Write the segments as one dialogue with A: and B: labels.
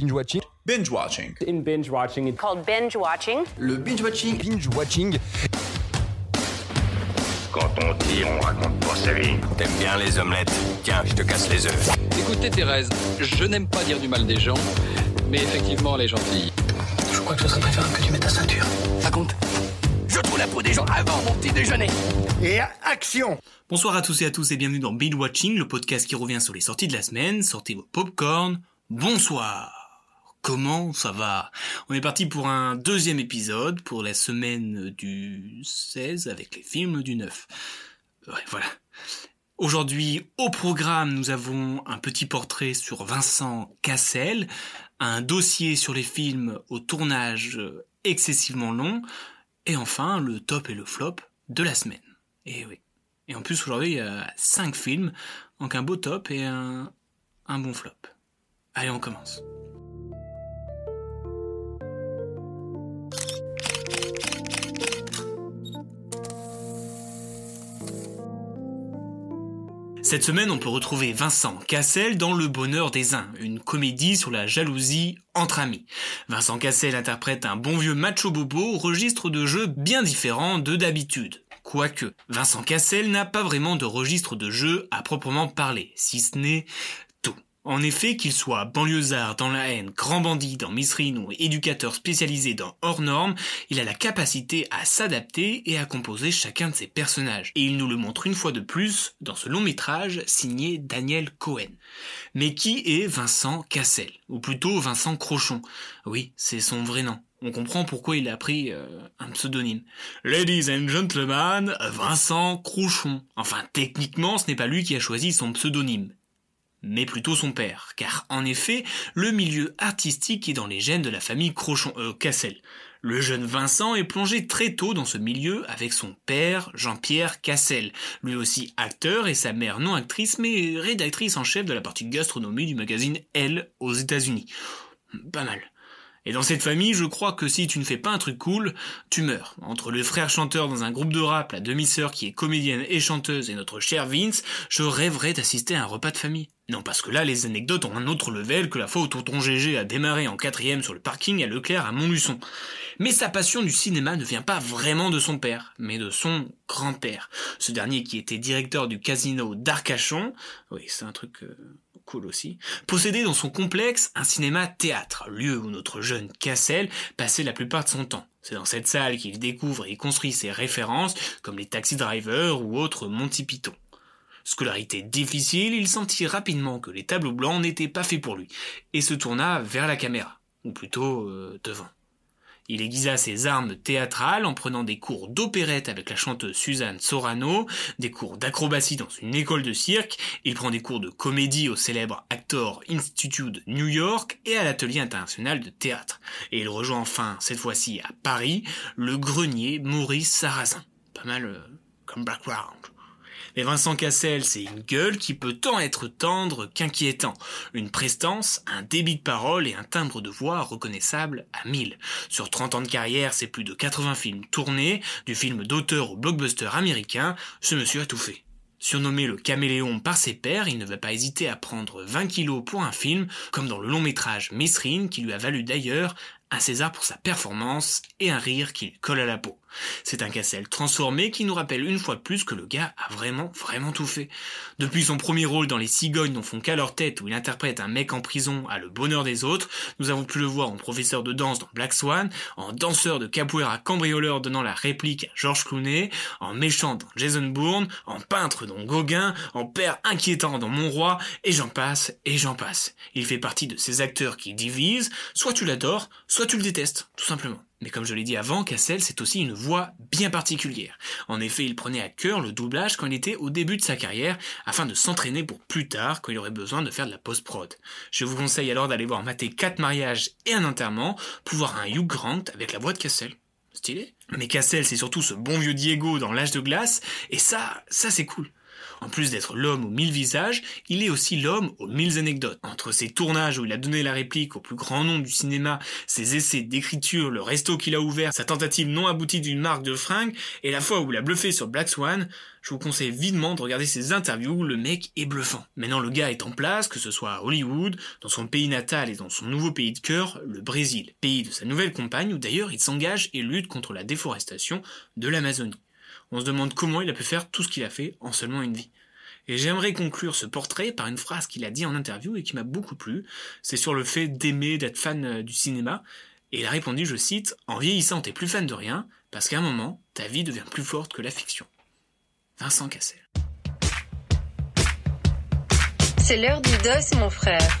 A: Binge watching.
B: Binge watching.
C: In binge watching, it's
D: called binge watching.
B: Le binge watching.
A: Binge watching.
E: Quand on tire, on raconte pas sa vie.
F: T'aimes bien les omelettes Tiens, je te casse les œufs.
G: Écoutez Thérèse, je n'aime pas dire du mal des gens, mais effectivement elle est gentille.
H: Je crois que ce serait préférable que tu mettes ta ceinture.
F: Ça compte Je trouve la peau des gens avant mon petit déjeuner.
H: Et action
I: Bonsoir à tous et à tous et bienvenue dans Binge Watching, le podcast qui revient sur les sorties de la semaine. Sortez vos popcorn. Bonsoir Comment ça va On est parti pour un deuxième épisode pour la semaine du 16 avec les films du 9. Ouais, voilà. Aujourd'hui, au programme, nous avons un petit portrait sur Vincent Cassel, un dossier sur les films au tournage excessivement long, et enfin le top et le flop de la semaine. Et oui. Et en plus, aujourd'hui, il y a 5 films, donc un beau top et un, un bon flop. Allez, on commence. Cette semaine, on peut retrouver Vincent Cassel dans Le Bonheur des uns, une comédie sur la jalousie entre amis. Vincent Cassel interprète un bon vieux macho bobo au registre de jeu bien différent de d'habitude. Quoique, Vincent Cassel n'a pas vraiment de registre de jeu à proprement parler, si ce n'est en effet, qu'il soit banlieusard dans la haine, grand bandit dans Miss Rhino ou éducateur spécialisé dans hors normes, il a la capacité à s'adapter et à composer chacun de ses personnages. Et il nous le montre une fois de plus dans ce long métrage signé Daniel Cohen. Mais qui est Vincent Cassel? Ou plutôt Vincent Crochon? Oui, c'est son vrai nom. On comprend pourquoi il a pris euh, un pseudonyme. Ladies and gentlemen, Vincent Crochon. Enfin, techniquement, ce n'est pas lui qui a choisi son pseudonyme mais plutôt son père, car en effet, le milieu artistique est dans les gènes de la famille Crochon, euh, Cassel. Le jeune Vincent est plongé très tôt dans ce milieu avec son père, Jean-Pierre Cassel, lui aussi acteur et sa mère non actrice mais rédactrice en chef de la partie gastronomie du magazine Elle aux États-Unis. Pas mal. Et dans cette famille, je crois que si tu ne fais pas un truc cool, tu meurs. Entre le frère chanteur dans un groupe de rap, la demi-sœur qui est comédienne et chanteuse et notre cher Vince, je rêverais d'assister à un repas de famille. Non, parce que là, les anecdotes ont un autre level que la fois où tonton GG a démarré en quatrième sur le parking à Leclerc à Montluçon. Mais sa passion du cinéma ne vient pas vraiment de son père, mais de son grand-père. Ce dernier qui était directeur du casino d'Arcachon. Oui, c'est un truc... Euh, cool aussi, possédait dans son complexe un cinéma-théâtre, lieu où notre jeune Cassel passait la plupart de son temps. C'est dans cette salle qu'il découvre et construit ses références, comme les Taxi Drivers ou autres Monty Python. Scolarité difficile, il sentit rapidement que les tableaux blancs n'étaient pas faits pour lui, et se tourna vers la caméra, ou plutôt euh, devant. Il aiguisa ses armes théâtrales en prenant des cours d'opérette avec la chanteuse Suzanne Sorano, des cours d'acrobatie dans une école de cirque, il prend des cours de comédie au célèbre Actor Institute New York et à l'atelier international de théâtre. Et il rejoint enfin, cette fois-ci à Paris, le grenier Maurice Sarrazin. Pas mal euh, comme background. Mais Vincent Cassel, c'est une gueule qui peut tant être tendre qu'inquiétant. Une prestance, un débit de parole et un timbre de voix reconnaissable à mille. Sur 30 ans de carrière, c'est plus de 80 films tournés, du film d'auteur au blockbuster américain, ce monsieur a tout fait. Surnommé le caméléon par ses pairs, il ne va pas hésiter à prendre 20 kilos pour un film, comme dans le long métrage Mesrine, qui lui a valu d'ailleurs un César pour sa performance et un rire qui lui colle à la peau. C'est un Cassel transformé qui nous rappelle une fois de plus que le gars a vraiment, vraiment tout fait. Depuis son premier rôle dans Les Cigognes n'en font qu'à leur tête où il interprète un mec en prison à le bonheur des autres, nous avons pu le voir en professeur de danse dans Black Swan, en danseur de capoeira cambrioleur donnant la réplique à George Clooney, en méchant dans Jason Bourne, en peintre dans Gauguin, en père inquiétant dans Mon Roi, et j'en passe, et j'en passe. Il fait partie de ces acteurs qui divisent, soit tu l'adores, soit tu le détestes, tout simplement. Mais comme je l'ai dit avant, Cassel, c'est aussi une voix bien particulière. En effet, il prenait à cœur le doublage quand il était au début de sa carrière, afin de s'entraîner pour plus tard, quand il aurait besoin de faire de la post-prod. Je vous conseille alors d'aller voir mater quatre mariages et un enterrement, pour voir un Hugh Grant avec la voix de Cassel. Stylé. Mais Cassel, c'est surtout ce bon vieux Diego dans l'âge de glace, et ça, ça c'est cool. En plus d'être l'homme aux mille visages, il est aussi l'homme aux mille anecdotes. Entre ses tournages où il a donné la réplique au plus grand nom du cinéma, ses essais d'écriture, le resto qu'il a ouvert, sa tentative non aboutie d'une marque de fringues, et la fois où il a bluffé sur Black Swan, je vous conseille vivement de regarder ses interviews, le mec est bluffant. Maintenant le gars est en place, que ce soit à Hollywood, dans son pays natal et dans son nouveau pays de cœur, le Brésil, pays de sa nouvelle compagne où d'ailleurs il s'engage et lutte contre la déforestation de l'Amazonie. On se demande comment il a pu faire tout ce qu'il a fait en seulement une vie. Et j'aimerais conclure ce portrait par une phrase qu'il a dit en interview et qui m'a beaucoup plu. C'est sur le fait d'aimer, d'être fan euh, du cinéma. Et il a répondu, je cite, En vieillissant, t'es plus fan de rien, parce qu'à un moment, ta vie devient plus forte que la fiction. Vincent Cassel.
A: C'est l'heure du dos, mon frère.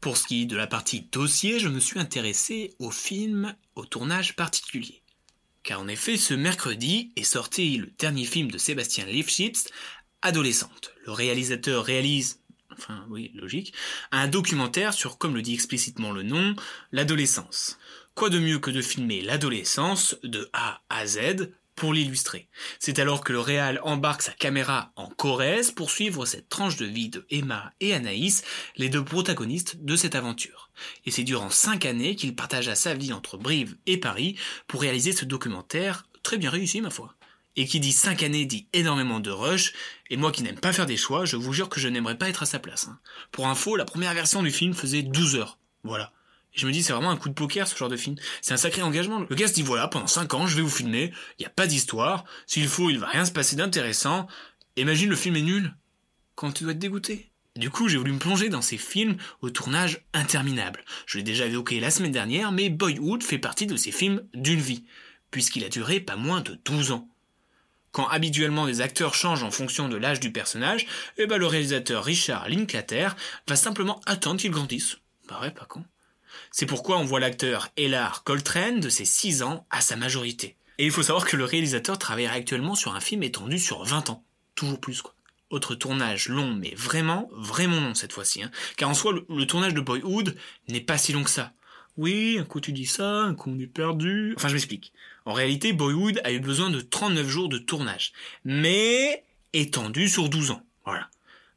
I: Pour ce qui est de la partie dossier, je me suis intéressé au film au tournage particulier. Car en effet, ce mercredi est sorti le dernier film de Sébastien Lifshitz, Adolescente. Le réalisateur réalise, enfin oui, logique, un documentaire sur, comme le dit explicitement le nom, l'adolescence. Quoi de mieux que de filmer l'adolescence de A à Z pour l'illustrer. C'est alors que le Réal embarque sa caméra en Corrèze pour suivre cette tranche de vie de Emma et Anaïs, les deux protagonistes de cette aventure. Et c'est durant cinq années qu'il partagea sa vie entre Brive et Paris pour réaliser ce documentaire très bien réussi ma foi. Et qui dit cinq années dit énormément de rush, et moi qui n'aime pas faire des choix, je vous jure que je n'aimerais pas être à sa place. Hein. Pour info, la première version du film faisait 12 heures. Voilà je me dis, c'est vraiment un coup de poker ce genre de film. C'est un sacré engagement. Le gars se dit, voilà, pendant 5 ans, je vais vous filmer, il n'y a pas d'histoire, s'il faut, il va rien se passer d'intéressant. Imagine le film est nul. Quand tu dois être dégoûté. Du coup, j'ai voulu me plonger dans ces films au tournage interminable. Je l'ai déjà évoqué la semaine dernière, mais Boyhood fait partie de ces films d'une vie, puisqu'il a duré pas moins de 12 ans. Quand habituellement les acteurs changent en fonction de l'âge du personnage, eh ben le réalisateur Richard Linklater va simplement attendre qu'il grandisse. Bah ouais, pas con. C'est pourquoi on voit l'acteur Ellar Coltrane de ses 6 ans à sa majorité. Et il faut savoir que le réalisateur travaille actuellement sur un film étendu sur 20 ans. Toujours plus, quoi. Autre tournage long, mais vraiment, vraiment long cette fois-ci. Hein. Car en soi, le, tournage de Boyhood n'est pas si long que ça. Oui, un coup tu dis ça, un coup on est perdu. Enfin, je m'explique. En réalité, Boyhood a eu besoin de 39 jours de tournage. Mais étendu sur 12 ans. Voilà.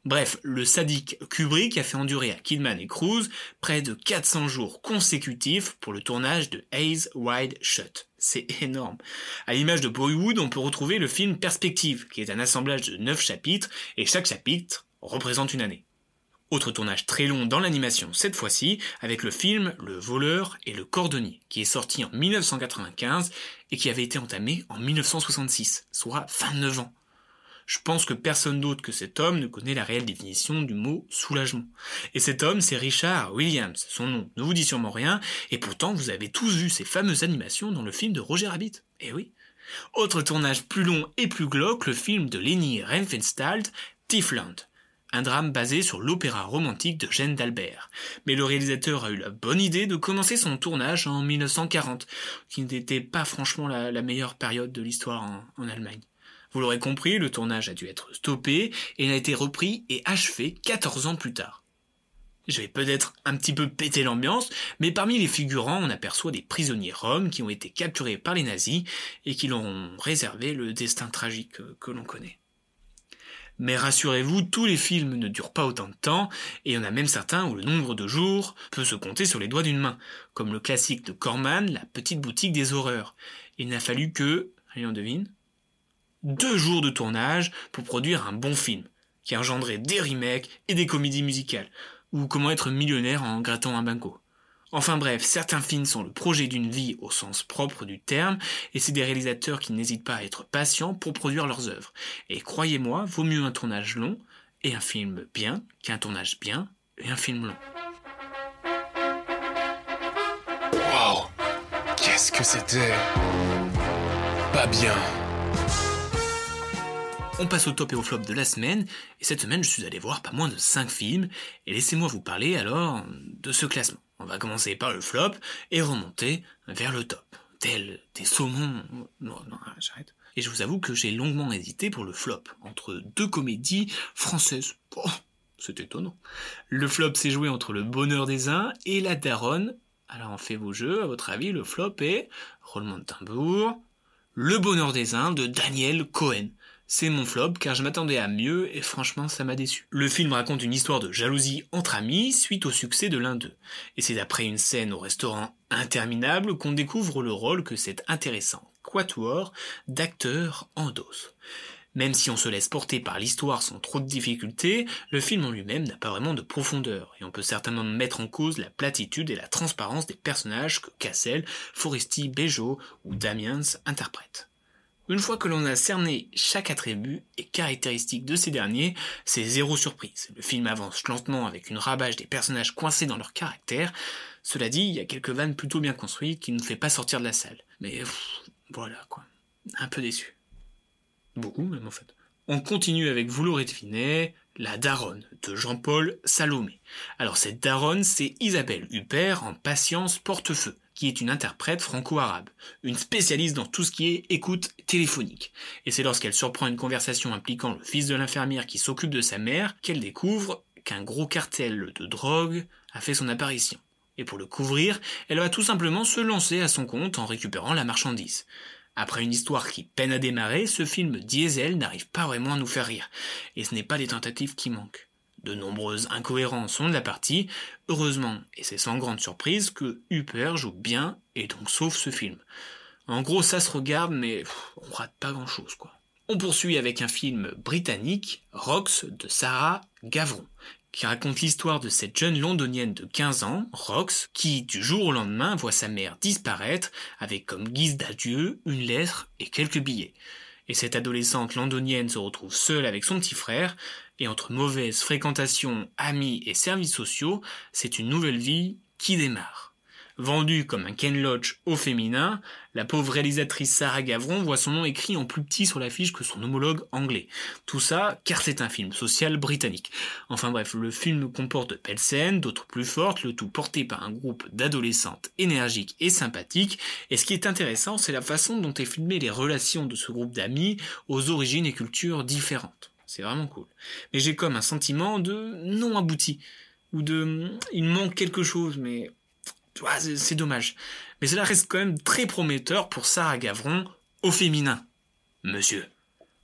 I: Bref, le sadique Kubrick a fait endurer à Kidman et Cruz près de 400 jours consécutifs pour le tournage de Eyes Wide Shut. C'est énorme. À l'image de Boywood, on peut retrouver le film Perspective, qui est un assemblage de 9 chapitres, et chaque chapitre représente une année. Autre tournage très long dans l'animation cette fois-ci, avec le film Le voleur et le cordonnier, qui est sorti en 1995 et qui avait été entamé en 1966, soit 29 ans. Je pense que personne d'autre que cet homme ne connaît la réelle définition du mot soulagement. Et cet homme, c'est Richard Williams. Son nom ne vous dit sûrement rien, et pourtant vous avez tous vu ces fameuses animations dans le film de Roger Rabbit. Eh oui. Autre tournage plus long et plus glauque, le film de Leni Riefenstahl, Tiefland. Un drame basé sur l'opéra romantique de Jeanne d'Albert. Mais le réalisateur a eu la bonne idée de commencer son tournage en 1940, qui n'était pas franchement la, meilleure période de l'histoire en Allemagne. Vous l'aurez compris, le tournage a dû être stoppé et n'a été repris et achevé 14 ans plus tard. Je vais peut-être un petit peu péter l'ambiance, mais parmi les figurants, on aperçoit des prisonniers roms qui ont été capturés par les nazis et qui leur ont réservé le destin tragique que l'on connaît. Mais rassurez-vous, tous les films ne durent pas autant de temps, et il y en a même certains où le nombre de jours peut se compter sur les doigts d'une main, comme le classique de Corman, La petite boutique des horreurs. Il n'a fallu que, on devine, deux jours de tournage pour produire un bon film, qui a engendré des remakes et des comédies musicales, ou comment être millionnaire en grattant un banco. Enfin bref, certains films sont le projet d'une vie au sens propre du terme, et c'est des réalisateurs qui n'hésitent pas à être patients pour produire leurs œuvres. Et croyez-moi, vaut mieux un tournage long et un film bien qu'un tournage bien et un film long.
F: Wow Qu'est-ce que c'était? Pas bien
I: on passe au top et au flop de la semaine, et cette semaine je suis allé voir pas moins de 5 films, et laissez-moi vous parler alors de ce classement. On va commencer par le flop et remonter vers le top. Tel des saumons. Non, non, j'arrête. Et je vous avoue que j'ai longuement hésité pour le flop, entre deux comédies françaises. Oh, c'est étonnant. Le flop s'est joué entre le bonheur des uns et la daronne. Alors on fait vos jeux, à votre avis, le flop est roulement de tambour. Le bonheur des Indes de Daniel Cohen. C'est mon flop car je m'attendais à mieux et franchement ça m'a déçu. Le film raconte une histoire de jalousie entre amis suite au succès de l'un d'eux. Et c'est d'après une scène au restaurant interminable qu'on découvre le rôle que cet intéressant quatuor d'acteurs endosse. Même si on se laisse porter par l'histoire sans trop de difficultés, le film en lui-même n'a pas vraiment de profondeur, et on peut certainement mettre en cause la platitude et la transparence des personnages que Cassel, Foresti, Bejo ou Damiens interprètent. Une fois que l'on a cerné chaque attribut et caractéristique de ces derniers, c'est zéro surprise. Le film avance lentement avec une rabâche des personnages coincés dans leur caractère. Cela dit, il y a quelques vannes plutôt bien construites qui ne nous fait pas sortir de la salle. Mais voilà quoi, un peu déçu. Beaucoup même en fait. On continue avec Vous l'aurez deviné, La Daronne de Jean-Paul Salomé. Alors cette Daronne, c'est Isabelle Huppert en Patience Portefeu, qui est une interprète franco-arabe, une spécialiste dans tout ce qui est écoute téléphonique. Et c'est lorsqu'elle surprend une conversation impliquant le fils de l'infirmière qui s'occupe de sa mère qu'elle découvre qu'un gros cartel de drogue a fait son apparition. Et pour le couvrir, elle va tout simplement se lancer à son compte en récupérant la marchandise. Après une histoire qui peine à démarrer, ce film diesel n'arrive pas vraiment à nous faire rire. Et ce n'est pas les tentatives qui manquent. De nombreuses incohérences sont de la partie, heureusement, et c'est sans grande surprise, que Hupper joue bien et donc sauve ce film. En gros, ça se regarde, mais on rate pas grand chose, quoi. On poursuit avec un film britannique, Rox de Sarah Gavron, qui raconte l'histoire de cette jeune londonienne de 15 ans, Rox, qui du jour au lendemain voit sa mère disparaître avec comme guise d'adieu une lettre et quelques billets. Et cette adolescente londonienne se retrouve seule avec son petit frère, et entre mauvaise fréquentation, amis et services sociaux, c'est une nouvelle vie qui démarre. Vendue comme un Ken Loach au féminin, la pauvre réalisatrice Sarah Gavron voit son nom écrit en plus petit sur l'affiche que son homologue anglais. Tout ça car c'est un film social britannique. Enfin bref, le film comporte de belles scènes, d'autres plus fortes, le tout porté par un groupe d'adolescentes énergiques et sympathiques. Et ce qui est intéressant, c'est la façon dont est filmée les relations de ce groupe d'amis aux origines et cultures différentes. C'est vraiment cool. Mais j'ai comme un sentiment de non abouti. Ou de, il manque quelque chose, mais c'est dommage. Mais cela reste quand même très prometteur pour Sarah Gavron au féminin. Monsieur.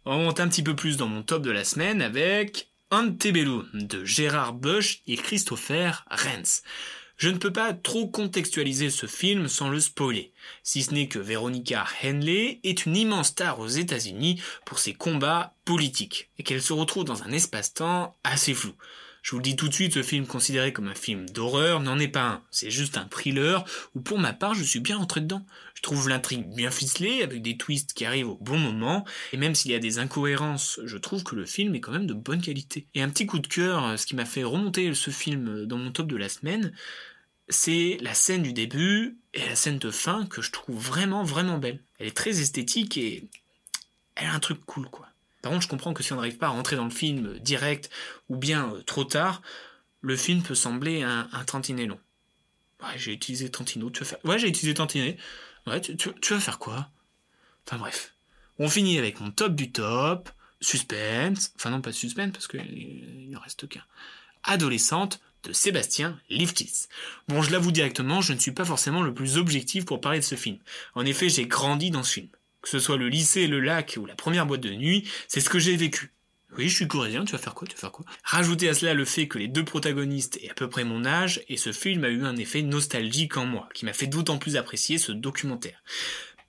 I: On monte un petit peu plus dans mon top de la semaine avec Antebellum de Gérard Bush et Christopher Renz. Je ne peux pas trop contextualiser ce film sans le spoiler, si ce n'est que Veronica Henley est une immense star aux États-Unis pour ses combats politiques, et qu'elle se retrouve dans un espace-temps assez flou. Je vous le dis tout de suite, ce film considéré comme un film d'horreur n'en est pas un. C'est juste un thriller où pour ma part je suis bien entré dedans. Je trouve l'intrigue bien ficelée, avec des twists qui arrivent au bon moment, et même s'il y a des incohérences, je trouve que le film est quand même de bonne qualité. Et un petit coup de cœur, ce qui m'a fait remonter ce film dans mon top de la semaine, c'est la scène du début et la scène de fin que je trouve vraiment vraiment belle. Elle est très esthétique et elle a un truc cool quoi. Par contre, je comprends que si on n'arrive pas à rentrer dans le film direct ou bien euh, trop tard, le film peut sembler un, un tantinet long. Ouais, j'ai utilisé Tantino, tu vas faire... Ouais, j'ai utilisé Tantinet. Ouais, tu, vas faire quoi? Enfin bref. On finit avec mon top du top. Suspense. Enfin non, pas suspense parce qu'il ne reste qu'un. Adolescente de Sébastien Liftis. Bon, je l'avoue directement, je ne suis pas forcément le plus objectif pour parler de ce film. En effet, j'ai grandi dans ce film que ce soit le lycée, le lac ou la première boîte de nuit, c'est ce que j'ai vécu. Oui, je suis coréen, tu vas faire quoi Tu vas faire quoi? Rajoutez à cela le fait que les deux protagonistes aient à peu près mon âge, et ce film a eu un effet nostalgique en moi, qui m'a fait d'autant plus apprécier ce documentaire.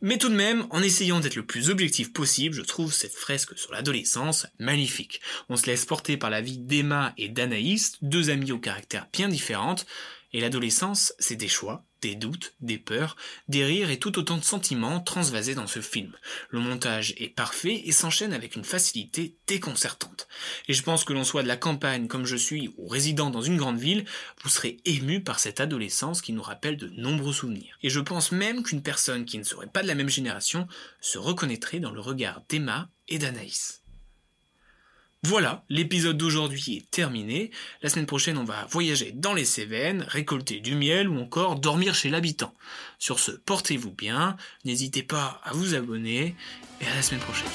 I: Mais tout de même, en essayant d'être le plus objectif possible, je trouve cette fresque sur l'adolescence magnifique. On se laisse porter par la vie d'Emma et d'Anaïs, deux amies au caractère bien différentes, et l'adolescence, c'est des choix, des doutes, des peurs, des rires et tout autant de sentiments transvasés dans ce film. Le montage est parfait et s'enchaîne avec une facilité déconcertante. Et je pense que l'on soit de la campagne comme je suis ou résident dans une grande ville, vous serez ému par cette adolescence qui nous rappelle de nombreux souvenirs. Et je pense même qu'une personne qui ne serait pas de la même génération se reconnaîtrait dans le regard d'Emma et d'Anaïs. Voilà, l'épisode d'aujourd'hui est terminé. La semaine prochaine, on va voyager dans les Cévennes, récolter du miel ou encore dormir chez l'habitant. Sur ce, portez-vous bien, n'hésitez pas à vous abonner et à la semaine prochaine.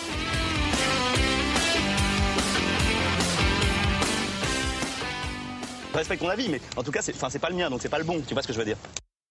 B: Respecte ton avis, mais en tout cas, c'est pas le mien, donc c'est pas le bon, tu vois ce que je veux dire.